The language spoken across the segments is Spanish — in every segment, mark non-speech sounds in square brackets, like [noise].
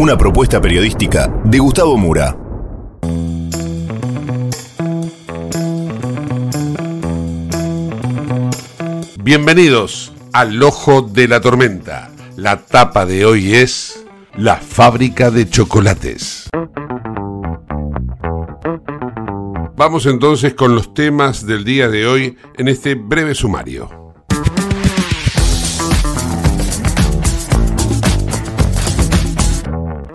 Una propuesta periodística de Gustavo Mura. Bienvenidos al Ojo de la Tormenta. La tapa de hoy es La fábrica de chocolates. Vamos entonces con los temas del día de hoy en este breve sumario.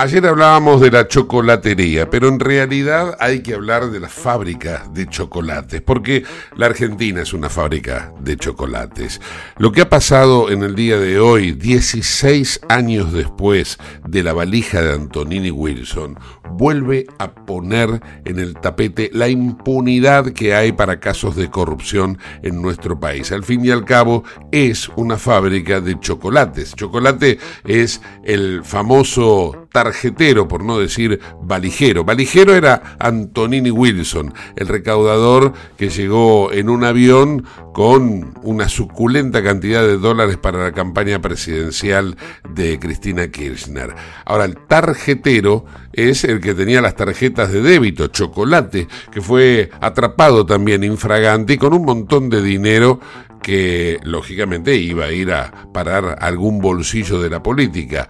Ayer hablábamos de la chocolatería, pero en realidad hay que hablar de la fábrica de chocolates, porque la Argentina es una fábrica de chocolates. Lo que ha pasado en el día de hoy, 16 años después de la valija de Antonini Wilson, vuelve a poner en el tapete la impunidad que hay para casos de corrupción en nuestro país. Al fin y al cabo, es una fábrica de chocolates. Chocolate es el famoso tarjetero, por no decir valijero. Valijero era Antonini Wilson, el recaudador que llegó en un avión con una suculenta cantidad de dólares para la campaña presidencial de Cristina Kirchner. Ahora, el tarjetero es el que tenía las tarjetas de débito, chocolate, que fue atrapado también infragante y con un montón de dinero que lógicamente iba a ir a parar algún bolsillo de la política.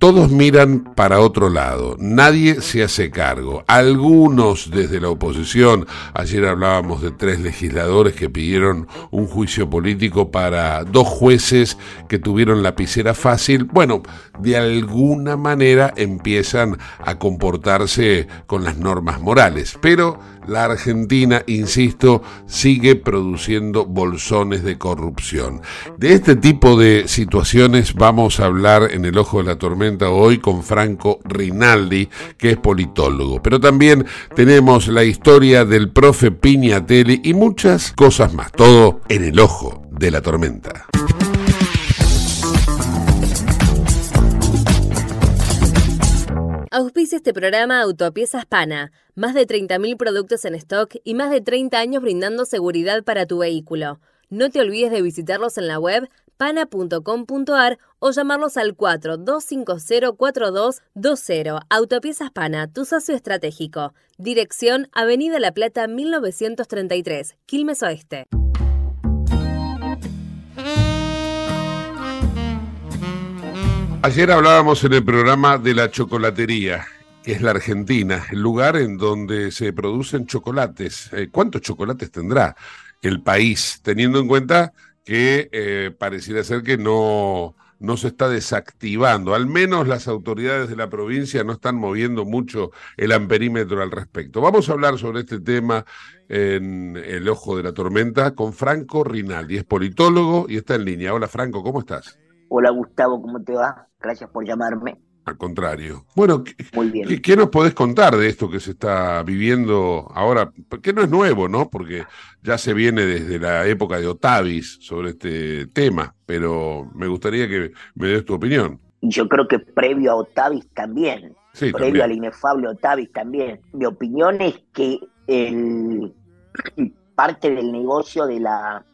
Todos miran para otro lado, nadie se hace cargo. Algunos desde la oposición, ayer hablábamos de tres legisladores que pidieron un juicio político para dos jueces que tuvieron la lapicera fácil, bueno, de alguna manera empiezan a comportarse con las normas morales. Pero la Argentina, insisto, sigue produciendo bolsones de corrupción. De este tipo de situaciones vamos a hablar en el ojo de la tormenta hoy con Franco Rinaldi, que es politólogo. Pero también tenemos la historia del profe Piñatelli y muchas cosas más. Todo en el ojo de la tormenta. Auspicia este programa Autopiezas Pana. Más de 30.000 productos en stock y más de 30 años brindando seguridad para tu vehículo. No te olvides de visitarlos en la web pana.com.ar o llamarlos al 42504220. Autopiezas Pana, tu socio estratégico. Dirección Avenida La Plata 1933, Quilmes Oeste. Ayer hablábamos en el programa de la chocolatería, es la Argentina, el lugar en donde se producen chocolates. Eh, ¿Cuántos chocolates tendrá el país, teniendo en cuenta que eh, pareciera ser que no, no se está desactivando. Al menos las autoridades de la provincia no están moviendo mucho el amperímetro al respecto. Vamos a hablar sobre este tema en El Ojo de la Tormenta con Franco Rinaldi. Es politólogo y está en línea. Hola Franco, ¿cómo estás? Hola Gustavo, ¿cómo te va? Gracias por llamarme. Al contrario. Bueno, Muy bien. ¿qué, qué nos podés contar de esto que se está viviendo ahora? Porque no es nuevo, ¿no? Porque ya se viene desde la época de Otavis sobre este tema, pero me gustaría que me des tu opinión. Y yo creo que previo a Otavis también, Sí, previo al inefable Otavis también. Mi opinión es que el parte del negocio de la,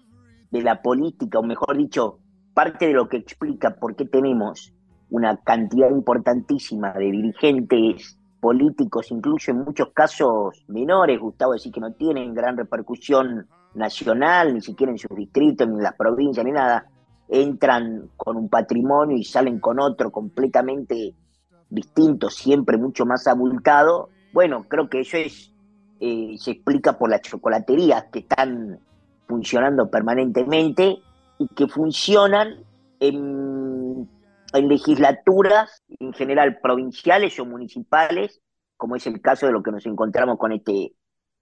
de la política, o mejor dicho, parte de lo que explica por qué tenemos una cantidad importantísima de dirigentes políticos, incluso en muchos casos menores, Gustavo, decir que no tienen gran repercusión nacional, ni siquiera en sus distritos, ni en las provincias, ni nada, entran con un patrimonio y salen con otro completamente distinto, siempre mucho más abultado. Bueno, creo que eso es eh, se explica por las chocolaterías que están funcionando permanentemente y que funcionan en, en legislaturas, en general provinciales o municipales, como es el caso de lo que nos encontramos con este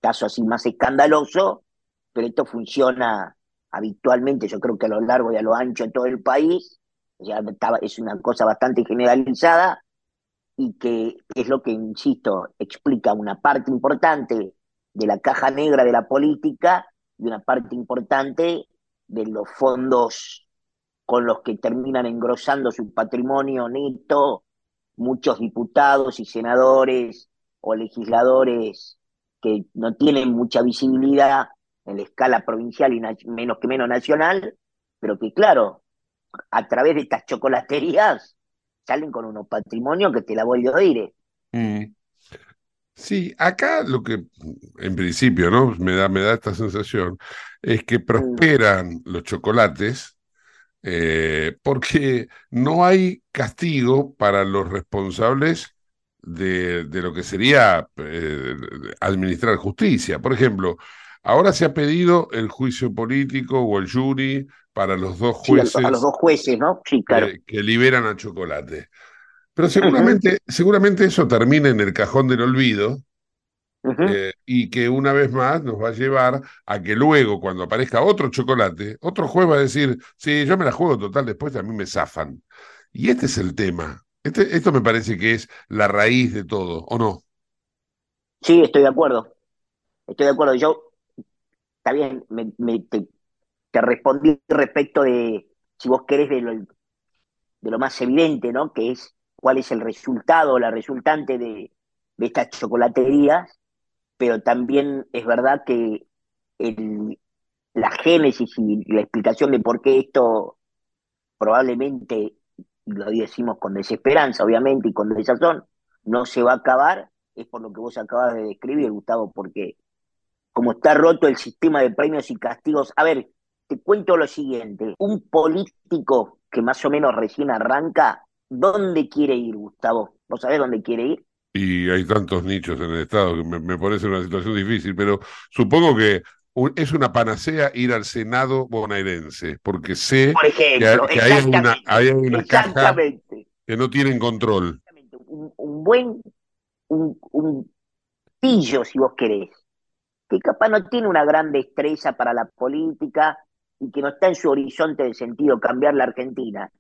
caso así más escandaloso, pero esto funciona habitualmente, yo creo que a lo largo y a lo ancho de todo el país, ya estaba- es una cosa bastante generalizada y que es lo que, insisto, explica una parte importante de la caja negra de la política y una parte importante de los fondos con los que terminan engrosando su patrimonio neto muchos diputados y senadores o legisladores que no tienen mucha visibilidad en la escala provincial y menos que menos nacional, pero que claro, a través de estas chocolaterías salen con unos patrimonios que te la voy a oír. eh. Mm. Sí, acá lo que en principio, ¿no? Me da, me da esta sensación, es que prosperan los chocolates eh, porque no hay castigo para los responsables de, de lo que sería eh, administrar justicia. Por ejemplo, ahora se ha pedido el juicio político o el jury para los dos Sí, a, jueces a los dos jueces, ¿no? Sí, claro. que, que liberan a Chocolate. Pero seguramente, seguramente eso termina en el cajón del olvido Eh, y que una vez más nos va a llevar a que luego, cuando aparezca otro chocolate, otro juez va a decir, sí, yo me la juego total, después a mí me zafan. Y este es el tema. Este, esto me parece que es la raíz de todo, ¿o no? Sí, estoy de acuerdo. Estoy de acuerdo. Yo, está bien, me, me- te, te respondí respecto de, si vos querés, de lo, de lo más evidente, ¿no? Que es cuál es el resultado, la resultante de, de estas chocolaterías, pero también es verdad que el, la génesis y la explicación de por qué esto probablemente, lo decimos con desesperanza, obviamente, y con desazón, no se va a acabar, es por lo que vos acabas de describir, Gustavo, porque como está roto el sistema de premios y castigos, a ver, te cuento lo siguiente, un político que más o menos recién arranca, ¿dónde quiere ir, Gustavo? ¿Vos sabés dónde quiere ir? Y hay tantos nichos en el Estado que me, me parece una situación difícil, pero supongo que un- es una panacea ir al Senado bonaerense, porque sé Por que, ejemplo, que hay una, hay una caja que no tienen control. Un, un buen, un, un pillo, si vos querés, que capaz no tiene una gran destreza para la política y que no está en su horizonte de sentido cambiar la Argentina,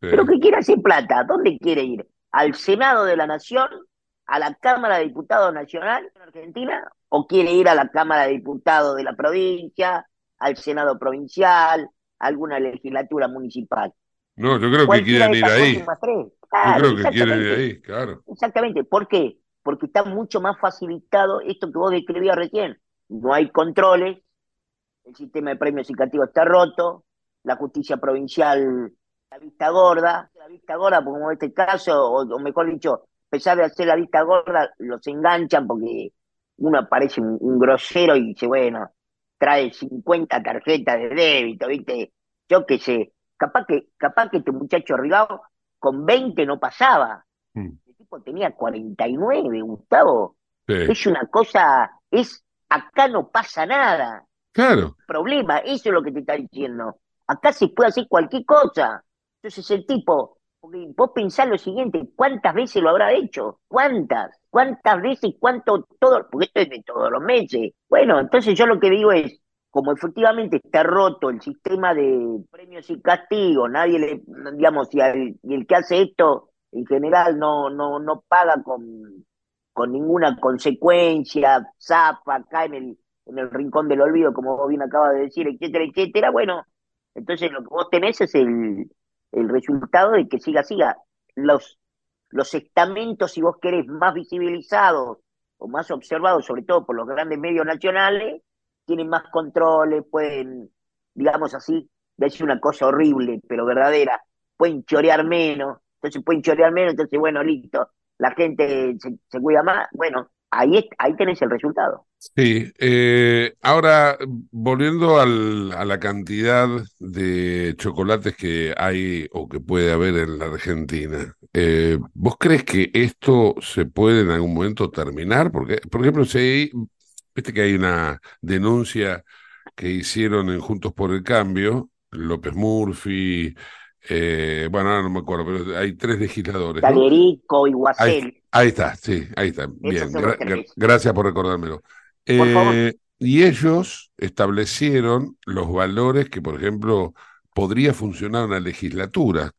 Sí. pero que quiere hacer plata, ¿dónde quiere ir? ¿Al Senado de la Nación? ¿A la Cámara de Diputados Nacional en Argentina? ¿O quiere ir a la Cámara de Diputados de la provincia, al Senado provincial, a alguna legislatura municipal? No, yo creo que quieren ir ahí. Yo creo que quieren ir ahí, claro. Exactamente. ¿Por qué? Porque está mucho más facilitado esto que vos describías recién. No hay controles, el sistema de premios y está roto, la justicia provincial la vista gorda, la vista gorda, como en este caso, o, o mejor dicho, pesar de hacer la vista gorda, los enganchan porque uno parece un, un grosero y dice, bueno, trae 50 tarjetas de débito, ¿viste? Yo qué sé, capaz que, capaz que este muchacho Rigao con 20 no pasaba. Mm. El tipo tenía 49, Gustavo. Sí, Es una cosa, es, acá no pasa nada. claro. Problema, eso es lo que te está diciendo. Acá se puede hacer cualquier cosa. Entonces el tipo, porque vos pensás lo siguiente, ¿cuántas veces lo habrá hecho? ¿Cuántas? ¿Cuántas veces? ¿Cuánto? Todo, porque esto es de todos los meses. Bueno, entonces yo lo que digo es, como efectivamente está roto el sistema de premios y castigos, nadie le, digamos, y, el que hace esto en general no, no, no paga con, con ninguna consecuencia, zafa, cae en el, en el rincón del olvido, como vos bien acabas de decir, etcétera, etcétera, bueno, entonces lo que vos tenés es el, el resultado de que siga, siga. Los, los estamentos, si vos querés, más visibilizados o más observados, sobre todo por los grandes medios nacionales, tienen más controles, pueden, digamos así, decir una cosa horrible, pero verdadera, pueden chorear menos, entonces pueden chorear menos, entonces bueno, listo, la gente se, cuida más, bueno, ahí, ahí tenés el resultado. Sí, eh, ahora volviendo al, a la cantidad de chocolates que hay o que puede haber en la Argentina, eh, ¿vos crees que esto se puede en algún momento terminar? Porque, por ejemplo, si viste que hay una denuncia que hicieron en Juntos por el Cambio, López Murphy, eh, bueno, ahora no me acuerdo, pero hay tres legisladores. Talerico y Ahí, ahí, está, sí, ahí está. Bien, gracias por recordármelo. Eh, y ellos establecieron los valores que, por ejemplo, podría funcionar una legislatura.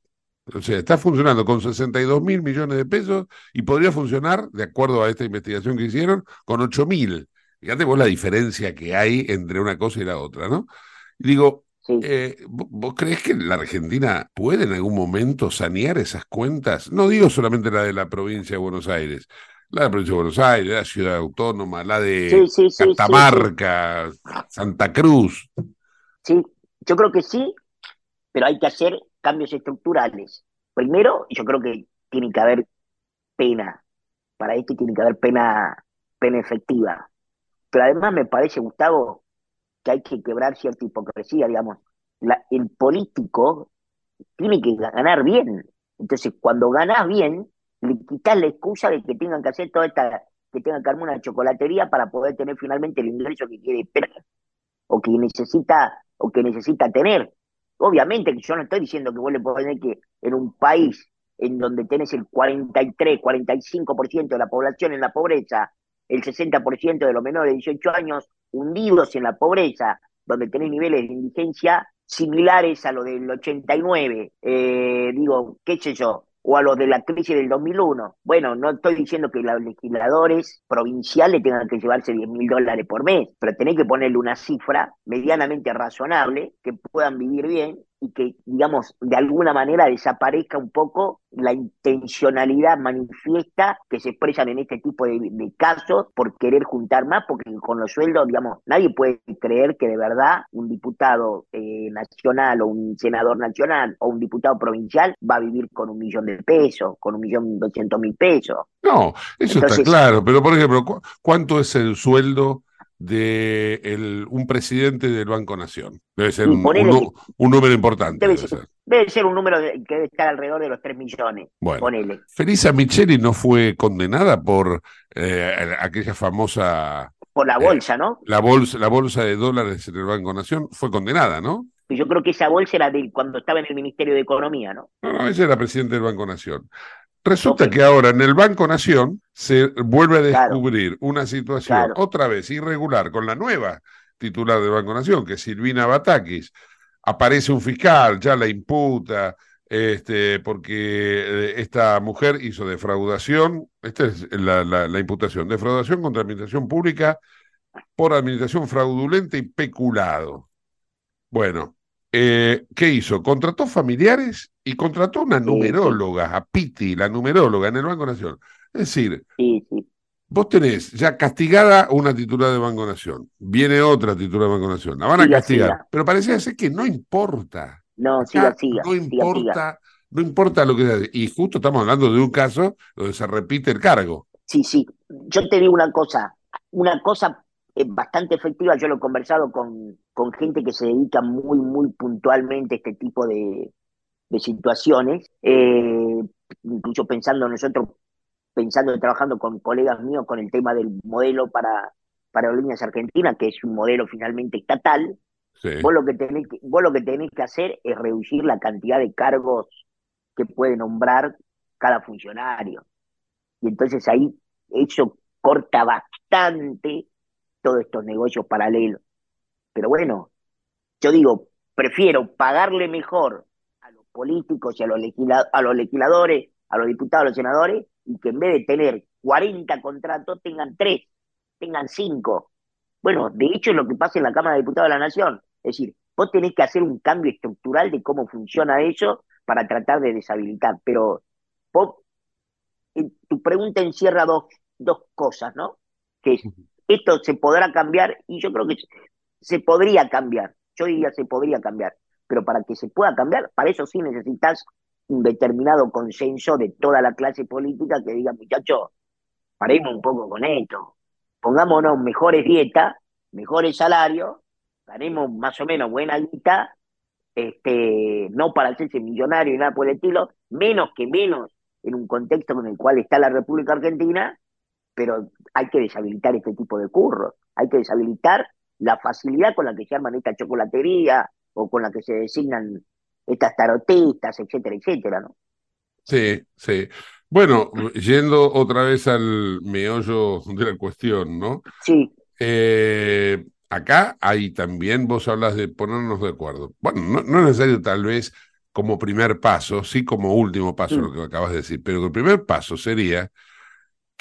O sea, está funcionando con 62 mil millones de pesos y podría funcionar, de acuerdo a esta investigación que hicieron, con 8 mil. Fíjate vos la diferencia que hay entre una cosa y la otra, ¿no? digo, eh, ¿vos crees que la Argentina puede en algún momento sanear esas cuentas? No digo solamente la de la provincia de Buenos Aires, la de provincia de Buenos Aires, la ciudad autónoma, la de Catamarca, Santa Cruz. Sí, yo creo que sí, pero hay que hacer cambios estructurales. Primero, yo creo que tiene que haber pena. Para esto tiene que haber pena, pena efectiva. Pero además me parece, Gustavo, que hay que quebrar cierta hipocresía, digamos. La, el político tiene que ganar bien. Entonces, cuando ganas bien, le quitas la excusa de que tengan que hacer toda esta, que tengan que armar una chocolatería para poder tener finalmente el ingreso que quiere esperar, o que necesita, o que necesita tener. Obviamente que yo no estoy diciendo que vos le podés que en un país en donde tenés el 43, 45% de la población en la pobreza, el 60% de los menores de 18 años hundidos en la pobreza, donde tenés niveles de indigencia similares a los del 89, eh, digo, qué sé yo, o a los de la crisis del 2001. Bueno, no estoy diciendo que los legisladores provinciales tengan que llevarse 10 mil dólares por mes, pero tenés que ponerle una cifra medianamente razonable que puedan vivir bien y que, digamos, de alguna manera desaparezca un poco la intencionalidad manifiesta que se expresan en este tipo de, casos por querer juntar más, porque con los sueldos, digamos, nadie puede creer que de verdad un diputado eh, nacional o un senador nacional o un diputado provincial va a vivir con un millón de pesos, con un millón doscientos mil pesos. No, eso está claro, pero por ejemplo, ¿cuánto es el sueldo de el, un presidente del Banco Nación. Debe ser un, número importante. Debe, ser, un número que debe estar alrededor de los 3 millones. Bueno, ponele. Felisa Micheli no fue condenada por eh, aquella famosa... Por la eh, bolsa, ¿no? La bolsa, la bolsa de dólares en el Banco Nación fue condenada, ¿no? Yo creo que esa bolsa era de cuando estaba en el Ministerio de Economía, ¿no? No, no, ella era presidente del Banco Nación. Resulta que ahora en el Banco Nación se vuelve a descubrir una situación otra vez irregular con la nueva titular del Banco Nación, que es Silvina Batakis. Aparece un fiscal, ya la imputa, este, porque eh, esta mujer hizo defraudación, esta es la, la, imputación, defraudación contra administración pública por administración fraudulenta y peculado. Bueno, eh, ¿qué hizo? Contrató familiares y contrató una numeróloga, a Piti, la numeróloga en el Banco Nación. Es decir, vos tenés ya castigada una titular de Banco Nación, viene otra titular de Banco Nación, la van a castigar, pero parecía ser que no importa. No, siga, siga. No importa, no importa lo que sea. Y justo estamos hablando de un caso donde se repite el cargo. Sí, sí. Yo te digo una cosa, una cosa es bastante efectiva, yo lo he conversado con, con gente que se dedica muy, muy puntualmente a este tipo de, de situaciones, eh, incluso pensando nosotros, pensando y trabajando con colegas míos con el tema del modelo para, para Aerolíneas Argentinas, que es un modelo finalmente estatal, vos, lo que tenés que, vos lo que tenés que hacer es reducir la cantidad de cargos que puede nombrar cada funcionario. Y entonces ahí eso corta bastante todos estos negocios paralelos. Pero bueno, yo digo, prefiero pagarle mejor a los políticos y a los, a los legisladores, a los diputados, a los senadores, y que en vez de tener 40 contratos tengan 3, tengan 5. Bueno, de hecho es lo que pasa en la Cámara de Diputados de la Nación. Es decir, vos tenés que hacer un cambio estructural de cómo funciona eso para tratar de deshabilitar. Pero vos, tu pregunta encierra dos, dos cosas, ¿no? Que esto se podrá cambiar y yo creo que se podría cambiar. Yo diría se podría cambiar. Pero para que se pueda cambiar, para eso sí necesitas un determinado consenso de toda la clase política que diga, muchachos, paremos un poco con esto, pongámonos mejores dietas, mejores salarios, ganemos más o menos buena guita, este, no para hacerse millonario y nada por el estilo, menos que menos en un contexto en el cual está la República Argentina, pero hay que deshabilitar este tipo de curros, hay que deshabilitar la facilidad con la que se arman esta chocolatería o con la que se designan estas tarotistas, etcétera, etcétera, ¿no? Sí, sí. Bueno, yendo otra vez al meollo de la cuestión, ¿no? Sí. Eh, acá hay también, vos hablas de ponernos de acuerdo. Bueno, no, no es necesario tal vez como primer paso, sí como último paso, lo mm. que acabas de decir, pero el primer paso sería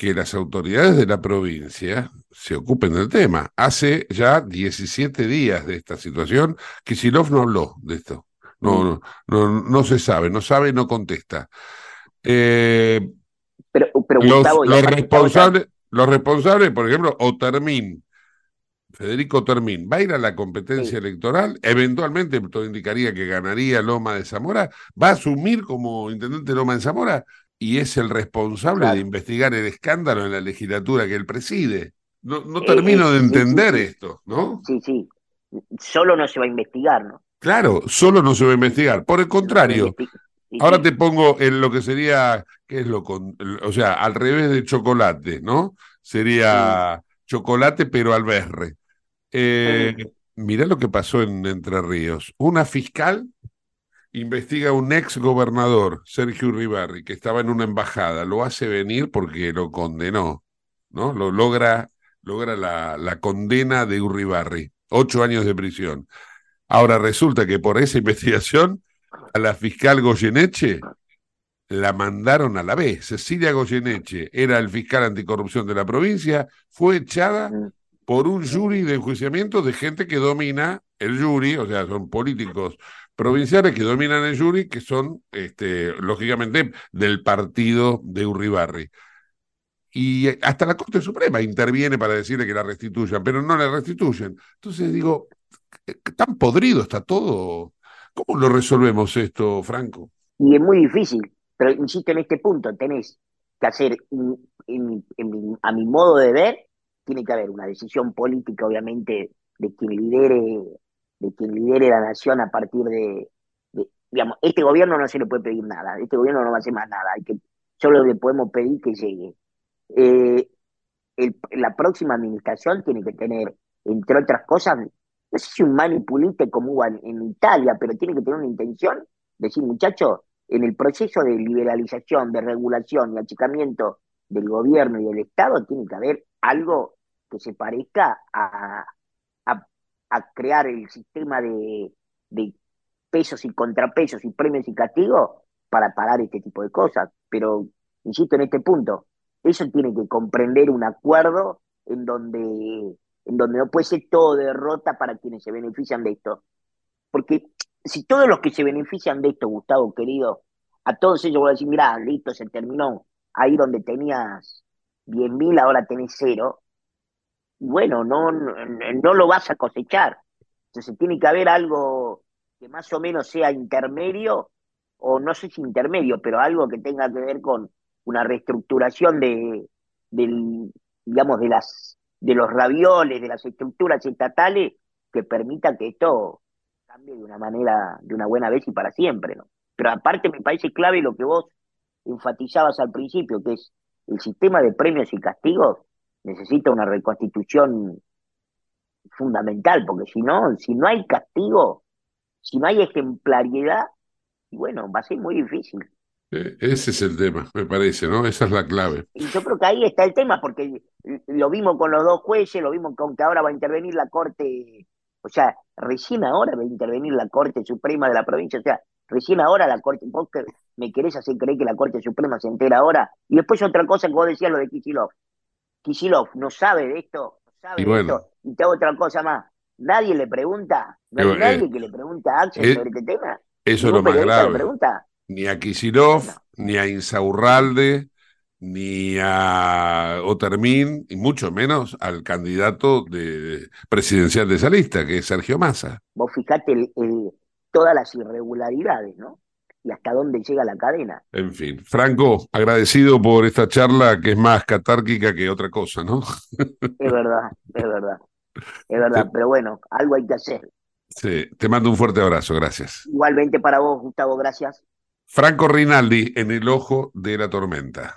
que las autoridades de la provincia se ocupen del tema. Hace ya 17 días de esta situación, Kisilov no habló de esto. No, no, no, se sabe, no sabe, no contesta. Eh, pero, los, responsables, los responsables, por ejemplo, Otermín, Federico Termín, va a ir a la competencia electoral, eventualmente todo indicaría que ganaría Loma de Zamora, va a asumir como intendente Loma de Zamora y es el responsable de investigar el escándalo en la legislatura que él preside. No, no eh, termino de entender esto, ¿no? Sí, sí. Solo no se va a investigar, ¿no? Claro, solo no se va a investigar. Por el contrario, ahora te pongo en lo que sería, ¿qué es lo con, o sea, al revés de chocolate, ¿no? Sería chocolate pero al berre. Eh, mirá lo que pasó en Entre Ríos. Una fiscal investiga a un ex gobernador, Sergio Uribarri, que estaba en una embajada, lo hace venir porque lo condenó, ¿no? Lo logra, logra la, la condena de Uribarri, ocho años de prisión. Ahora resulta que por esa investigación a la fiscal Goyeneche la mandaron a la vez. Cecilia Goyeneche era el fiscal anticorrupción de la provincia, fue echada por un jury de enjuiciamiento de gente que domina el jury, o sea, son políticos provinciales que dominan el jury, que son, este, lógicamente, del partido de Urribarri. Y hasta la Corte Suprema interviene para decirle que la restituyan, pero no la restituyen. Entonces digo, tan podrido está todo. ¿Cómo lo resolvemos esto, Franco? Y es muy difícil, pero insisto en este punto, tenés que hacer, a mi modo de ver, tiene que haber una decisión política, obviamente, de quien lidere, de quien lidere la nación a partir de, digamos, este gobierno no se le puede pedir nada, este gobierno no va a hacer más nada, hay que, solo le podemos pedir que llegue. Eh, la próxima administración tiene que tener, entre otras cosas, no sé si un manipulite como hubo en, Italia, pero tiene que tener una intención de decir, muchachos, en el proceso de liberalización, de regulación y achicamiento del gobierno y del Estado, tiene que haber algo que se parezca a, crear el sistema de, de, pesos y contrapesos y premios y castigos para parar este tipo de cosas. Pero, insisto en este punto, eso tiene que comprender un acuerdo en donde en donde no puede ser todo derrota para quienes se benefician de esto. Porque si todos los que se benefician de esto, Gustavo, querido, a todos ellos voy a decir, mira, listo, se terminó, ahí donde tenías 10.000, ahora tenés cero, bueno, no, no, lo vas a cosechar. Entonces tiene que haber algo que más o menos sea intermedio, o no sé si intermedio, pero algo que tenga que ver con una reestructuración de, del, digamos, de las de los ravioles, de las estructuras estatales que permita que esto cambie de una manera, de una buena vez y para siempre, ¿no? Pero aparte me parece clave lo que vos enfatizabas al principio, que es el sistema de premios y castigos necesita una reconstitución fundamental, porque si no, si no hay castigo, si no hay ejemplariedad, bueno, va a ser muy difícil. Eh, ese es el tema, me parece, ¿no? Esa es la clave. Y yo creo que ahí está el tema, porque lo vimos con los dos jueces, lo vimos con que ahora va a intervenir la Corte, o sea, recién ahora va a intervenir la Corte Suprema de la provincia, o sea, Recién ahora la Corte, vos que me querés hacer creer que la Corte Suprema se entera ahora. Y después otra cosa que vos decías, lo de Kisilov. Kisilov no sabe de esto, no sabe Y de esto. Y te hago otra cosa más. Nadie le pregunta, no hay Pero, eh, nadie que le pregunta a Axel eh, sobre este tema. Eso es lo más grave. pregunta. Ni a Kisilov, ni a Insaurralde, ni a Otermín, y mucho menos al candidato de, presidencial de esa lista, que es Sergio Massa. Vos fijate el- el- todas las irregularidades, ¿no? Y hasta dónde llega la cadena. En fin, Franco, agradecido por esta charla que es más catárquica que otra cosa, ¿no? Es verdad, es verdad. Es verdad, pero bueno, algo hay que hacer. Sí, te mando un fuerte abrazo, gracias. Igualmente para vos, Gustavo, gracias. Franco Rinaldi en el ojo de la tormenta.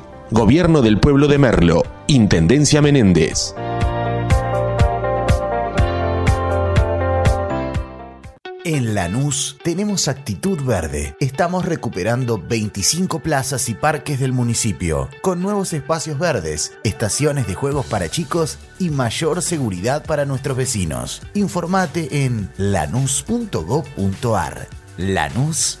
Gobierno del pueblo de Merlo, Intendencia Menéndez. En Lanús tenemos actitud verde. Estamos recuperando 25 plazas y parques del municipio, con nuevos espacios verdes, estaciones de juegos para chicos y mayor seguridad para nuestros vecinos. Informate en lanús.gov.ar. Lanús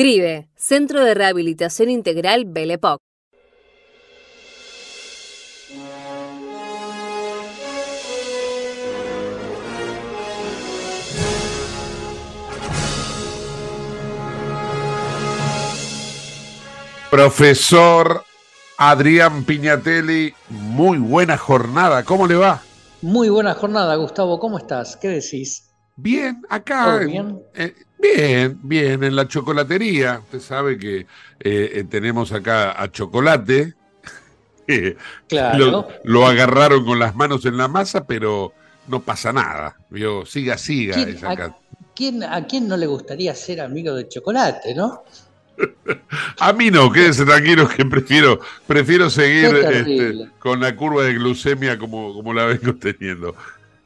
CRIBE, Centro de Rehabilitación Integral Belepoc. Profesor Adrián Piñatelli, muy buena jornada. ¿Cómo le va? Muy buena jornada, Gustavo. ¿Cómo estás? ¿Qué decís? Bien, acá. ¿Todo bien? eh, bien, bien, en la chocolatería. Usted sabe que eh, eh, tenemos acá a Chocolate. que [laughs] Claro. Lo, lo agarraron con las manos en la masa, pero no pasa nada. Vio, siga, siga. ¿Quién- es acá. ¿Quién, ¿A quién no le gustaría ser amigo de chocolate, no? [laughs] A mí no, quédese tranquilo que prefiero, prefiero seguir este, con la curva de glucemia como, como la vengo teniendo.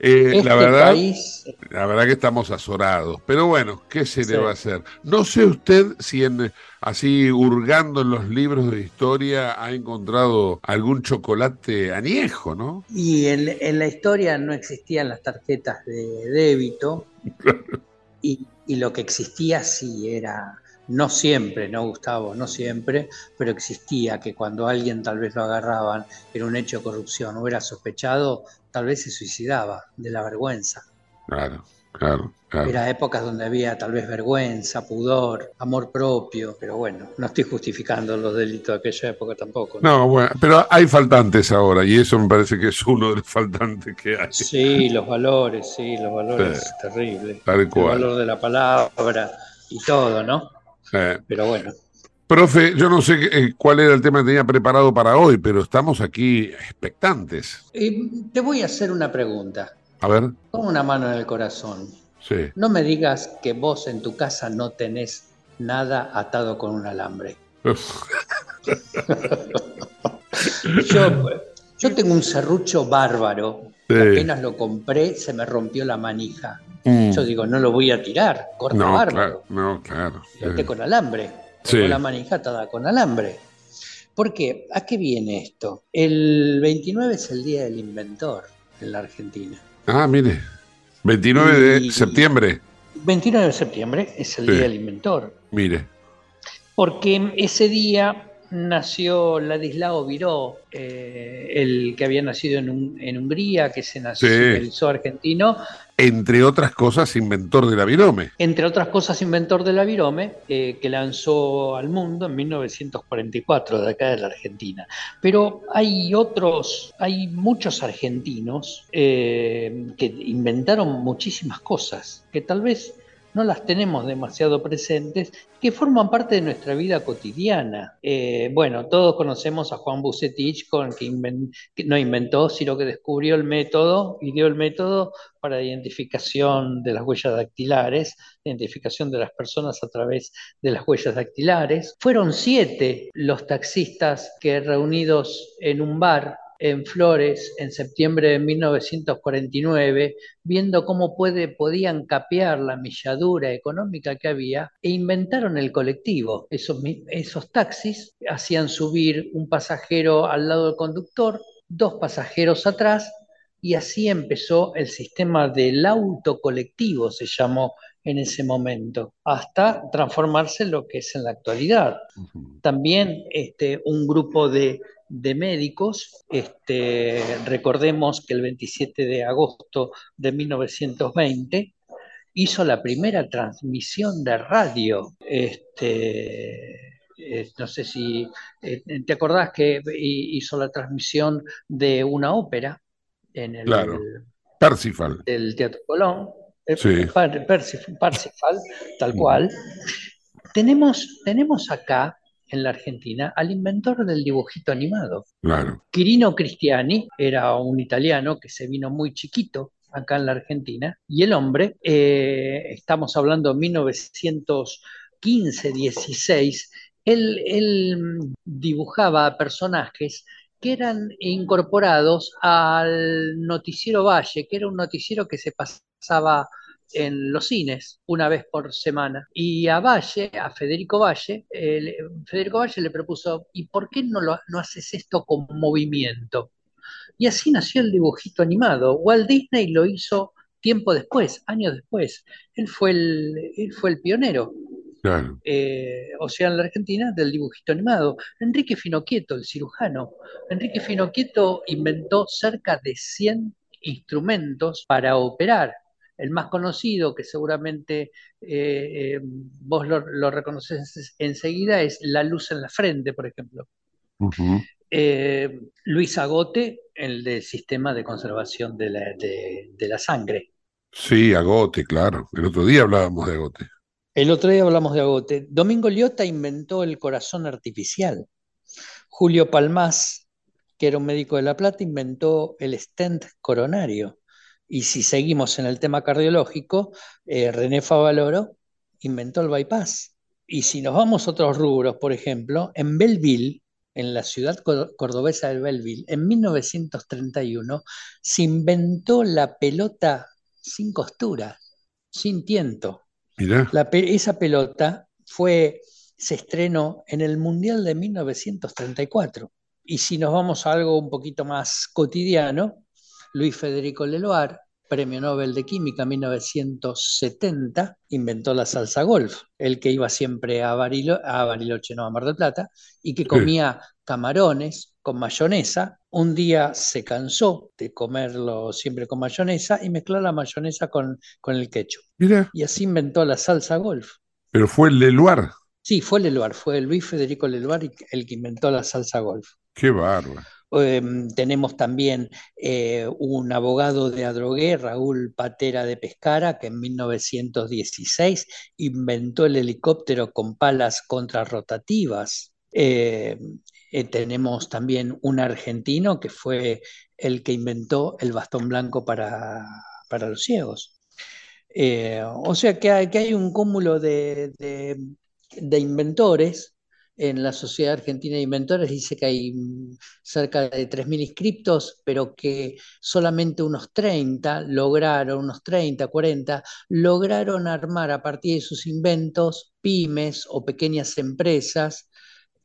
Eh, este la verdad, país, la verdad que estamos azorados. Pero bueno, ¿qué se Sí. le va a hacer? No sé usted si en así hurgando en los libros de historia ha encontrado algún chocolate añejo, ¿no? y en, en la historia no existían las tarjetas de débito [laughs] y, y lo que existía sí era, no siempre, ¿no, Gustavo? No siempre, pero existía que cuando alguien tal vez lo agarraban era un hecho de corrupción o era sospechado, tal vez se suicidaba de la vergüenza. Claro, claro, claro. Era épocas donde había tal vez vergüenza, pudor, amor propio, pero bueno, no estoy justificando los delitos de aquella época tampoco. No, bueno, pero hay faltantes ahora y eso me parece que es uno de los faltantes que hay. Sí, los valores, sí, los valores Sí. terribles. Tal El cual. valor de la palabra y todo, ¿no? Eh, Pero bueno, Profe, yo no sé eh, cuál era el tema que tenía preparado para hoy, pero estamos aquí expectantes. eh, te voy a hacer una pregunta. A ver, Con una mano en el corazón. sí. No me digas que vos en tu casa no tenés nada atado con un alambre. [laughs] Yo, yo tengo un serrucho bárbaro. Sí. Apenas lo compré, se me rompió la manija. Mm. Yo digo, no lo voy a tirar, corta No, claro, no, claro. Lo Eh, con alambre. Sí. Con la manija atada con alambre. ¿Por qué? ¿A qué viene esto? El 29 es el Día del Inventor en la Argentina. Ah, mire, 29 de septiembre, 29 de septiembre es el Sí. Día del Inventor. mire. Porque ese día nació Ladislao Viró, eh, el que había nacido en, Un- en Hungría, que se Sí. nacionalizó argentino, Entre otras cosas, inventor de la virome. entre otras cosas inventor de la virome, eh, que lanzó al mundo en 1944 de acá de la Argentina. Pero hay otros, hay muchos argentinos eh, que inventaron muchísimas cosas, que tal vez no las tenemos demasiado presentes, que forman parte de nuestra vida cotidiana. Eh, bueno, todos conocemos a Juan Bucetich, con que, que no inventó, sino que descubrió el método y dio el método para identificación de las huellas dactilares, identificación de las personas a través de las huellas dactilares. Fueron siete los taxistas que reunidos en un bar en Flores en septiembre de 1949, viendo cómo puede, podían capear la milladura económica que había, e inventaron el colectivo. Esos, esos taxis hacían subir un pasajero al lado del conductor, dos pasajeros atrás, y así empezó el sistema del auto colectivo, se llamó en ese momento, hasta transformarse en lo que es en la actualidad. También este, un grupo de, de médicos, este, recordemos que el 27 de agosto de 1920 hizo la primera transmisión de radio. Este, eh, no sé si eh, te acordás que hi- hizo la transmisión de una ópera en el Claro. Parsifal. del Teatro Colón, Sí. Par- Persif- Parsifal, tal cual. Tenemos, tenemos acá en la Argentina al inventor del dibujito animado. Claro. Quirino Cristiani era un italiano que se vino muy chiquito acá en la Argentina y el hombre, eh, estamos hablando de 15, 16, él, él dibujaba personajes que eran incorporados al noticiero Valle, que era un noticiero que se pasaba en los cines una vez por semana. Y a Valle, a Federico Valle, eh, Federico Valle le propuso, ¿y por qué no, lo, no haces esto con movimiento? Y así nació el dibujito animado. Walt Disney lo hizo tiempo después, años después. Él fue el, él fue el pionero. Eh, o sea, en la Argentina, del dibujito animado. Enrique Finoquieto, el cirujano. Enrique Finoquieto inventó cerca de 100 instrumentos para operar. El más conocido, que seguramente eh, eh, vos lo, reconoces enseguida, es la luz en la frente, por ejemplo. Luis Agote, el del sistema de conservación de la, de la sangre. Sí, Agote, claro. El otro día hablábamos de Agote. El otro día hablamos de Agote. Domingo Liotta inventó el corazón artificial. Julio Palmás, que era un médico de La Plata, inventó el stent coronario. Y si seguimos en el tema cardiológico, eh, René Favaloro inventó el bypass. Y si nos vamos a otros rubros, por ejemplo, en Belleville, en la ciudad cordobesa de Belleville, en 1931, se inventó la pelota sin costura, sin tiento esa pelota fue, se estrenó en el Mundial de 1934. Y si nos vamos a algo un poquito más cotidiano, Luis Federico Leloir, Premio Nobel de Química 1970, inventó la salsa golf. El que iba siempre a, a Bariloche, no a Mar del Plata, y que comía camarones con mayonesa. Un día se cansó de comerlo siempre con mayonesa y mezcló la mayonesa con, con el ketchup. Y así inventó la salsa golf. Pero fue el Leluar. Sí, fue Leluar, fue Luis Federico Leluar el que inventó la salsa golf. Qué bárbaro. Em, tenemos también eh, un abogado de Adrogué, Raúl Patera de Pescara, que en 1916 inventó el helicóptero con palas contrarrotativas. Eh, eh, tenemos también un argentino que fue el que inventó el bastón blanco para, los ciegos. o sea que hay, que hay un cúmulo de, de inventores en la Sociedad Argentina de Inventores dice que hay cerca de 3.000 inscriptos, pero que solamente unos 30 lograron, unos 30, 40, lograron armar a partir de sus inventos pymes o pequeñas empresas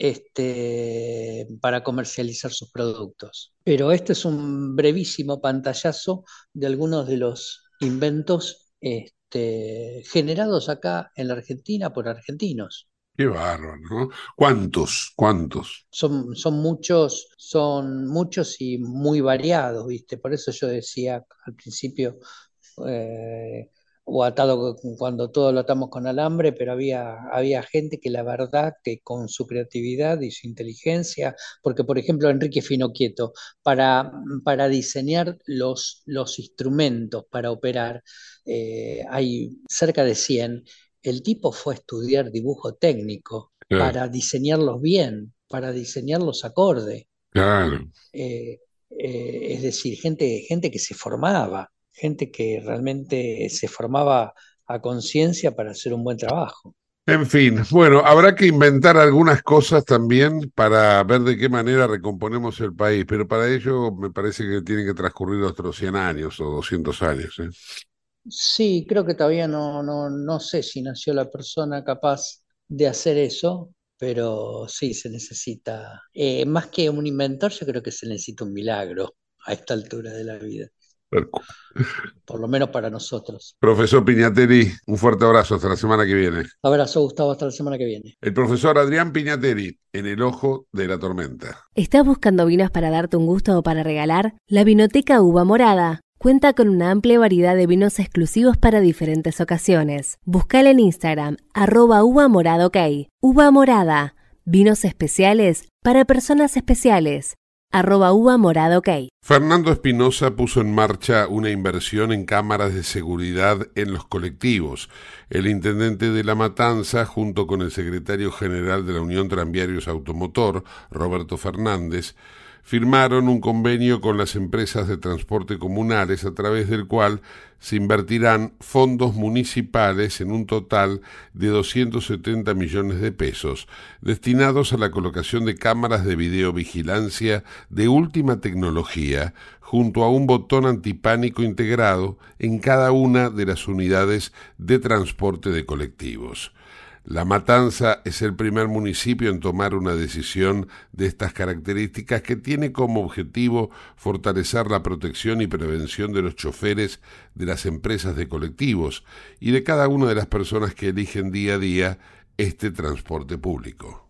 este, para comercializar sus productos. Pero este es un brevísimo pantallazo de algunos de los inventos este, generados acá en la Argentina por argentinos. Qué bárbaro, ¿no? ¿Cuántos? ¿Cuántos? Son, son muchos, son muchos y muy variados, ¿viste? Por eso yo decía al principio, eh, o atado cuando todo lo atamos con alambre, pero había, había gente que la verdad que con su creatividad y su inteligencia, porque por ejemplo Enrique Finoquieto, para, para diseñar los, los instrumentos para operar, eh, hay cerca de 100 el tipo fue a estudiar dibujo técnico para diseñarlos bien, para diseñarlos acorde. Claro. Eh, eh, es decir, gente, gente que se formaba, gente que realmente se formaba a conciencia para hacer un buen trabajo. En fin, bueno, habrá que inventar algunas cosas también para ver de qué manera recomponemos el país, pero para ello me parece que tienen que transcurrir otros 100 años o 200 años. ¿eh? Sí, creo que todavía no, no, no sé si nació la persona capaz de hacer eso, pero sí se necesita, eh, más que un inventor, yo creo que se necesita un milagro a esta altura de la vida. [laughs] Por lo menos para nosotros. Profesor Piñateri, un fuerte abrazo hasta la semana que viene. Abrazo, Gustavo, hasta la semana que viene. El profesor Adrián Piñateri, en el ojo de la tormenta. ¿Estás buscando vinos para darte un gusto o para regalar? La Vinoteca Uva Morada Cuenta con una amplia variedad de vinos exclusivos para diferentes ocasiones. Buscala en Instagram, arroba uva morada ok. Uva morada, vinos especiales para personas especiales, Fernando Espinosa puso en marcha una inversión en cámaras de seguridad en los colectivos. El intendente de La Matanza, junto con el secretario general de la Unión Tranviarios Automotor, Roberto Fernández, firmaron un convenio con las empresas de transporte comunales a través del cual se invertirán fondos municipales en un total de 270 millones de pesos destinados a la colocación de cámaras de videovigilancia de última tecnología junto a un botón antipánico integrado en cada una de las unidades de transporte de colectivos. La Matanza es el primer municipio en tomar una decisión de estas características que tiene como objetivo fortalecer la protección y prevención de los choferes de las empresas de colectivos y de cada una de las personas que eligen día a día este transporte público.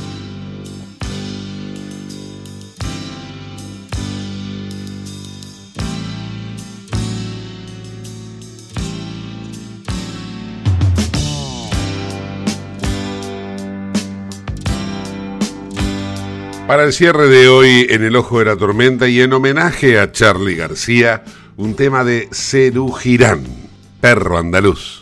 Para el cierre de hoy, en el ojo de la tormenta y en homenaje a Charlie García, un tema de Cerú Girán, perro andaluz.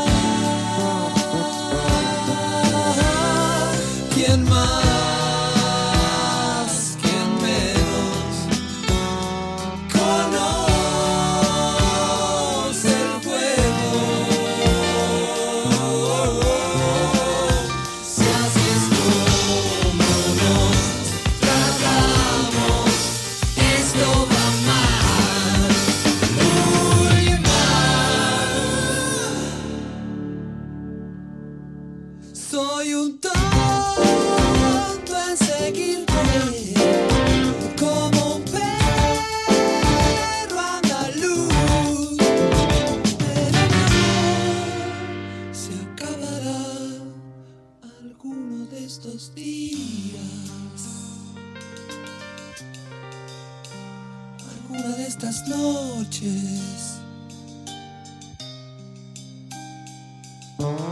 días.